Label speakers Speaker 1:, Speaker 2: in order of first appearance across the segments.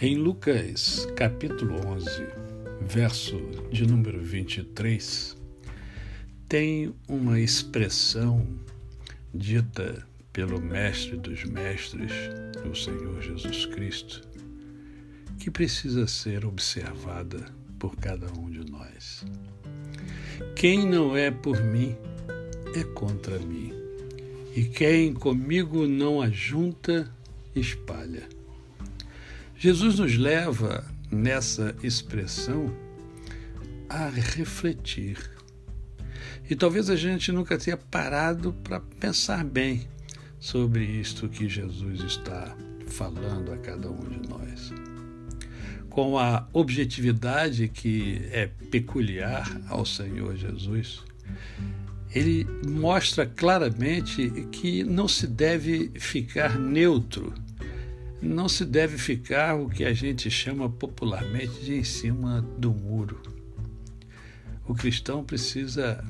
Speaker 1: Em Lucas capítulo 11, verso de número 23, tem uma expressão dita pelo Mestre dos Mestres, o Senhor Jesus Cristo, que precisa ser observada por cada um de nós. Quem não é por mim é contra mim, e quem comigo não ajunta, espalha. Jesus nos leva nessa expressão a refletir. E talvez a gente nunca tenha parado para pensar bem sobre isto que Jesus está falando a cada um de nós. Com a objetividade que é peculiar ao Senhor Jesus, ele mostra claramente que não se deve ficar neutro não se deve ficar o que a gente chama popularmente de em cima do muro. O cristão precisa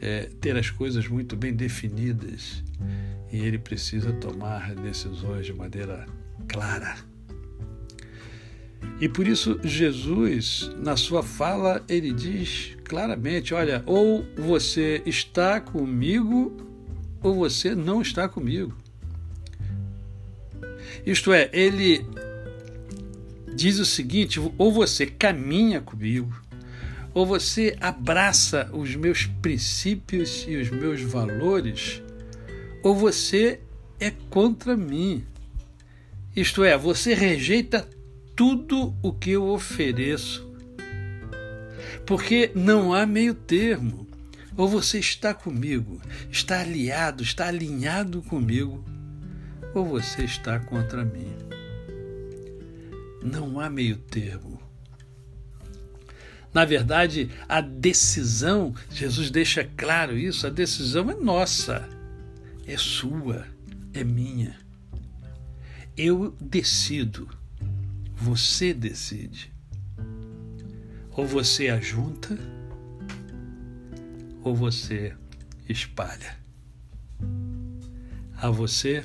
Speaker 1: é, ter as coisas muito bem definidas e ele precisa tomar decisões de maneira clara. E por isso Jesus, na sua fala, ele diz claramente: olha, ou você está comigo ou você não está comigo. Isto é, ele diz o seguinte: ou você caminha comigo, ou você abraça os meus princípios e os meus valores, ou você é contra mim. Isto é, você rejeita tudo o que eu ofereço. Porque não há meio termo. Ou você está comigo, está aliado, está alinhado comigo, ou você está contra mim. Não há meio termo. Na verdade, a decisão, Jesus deixa claro isso, a decisão é nossa, é sua, é minha. Eu decido, você decide. Ou você ajunta, ou você espalha. A você,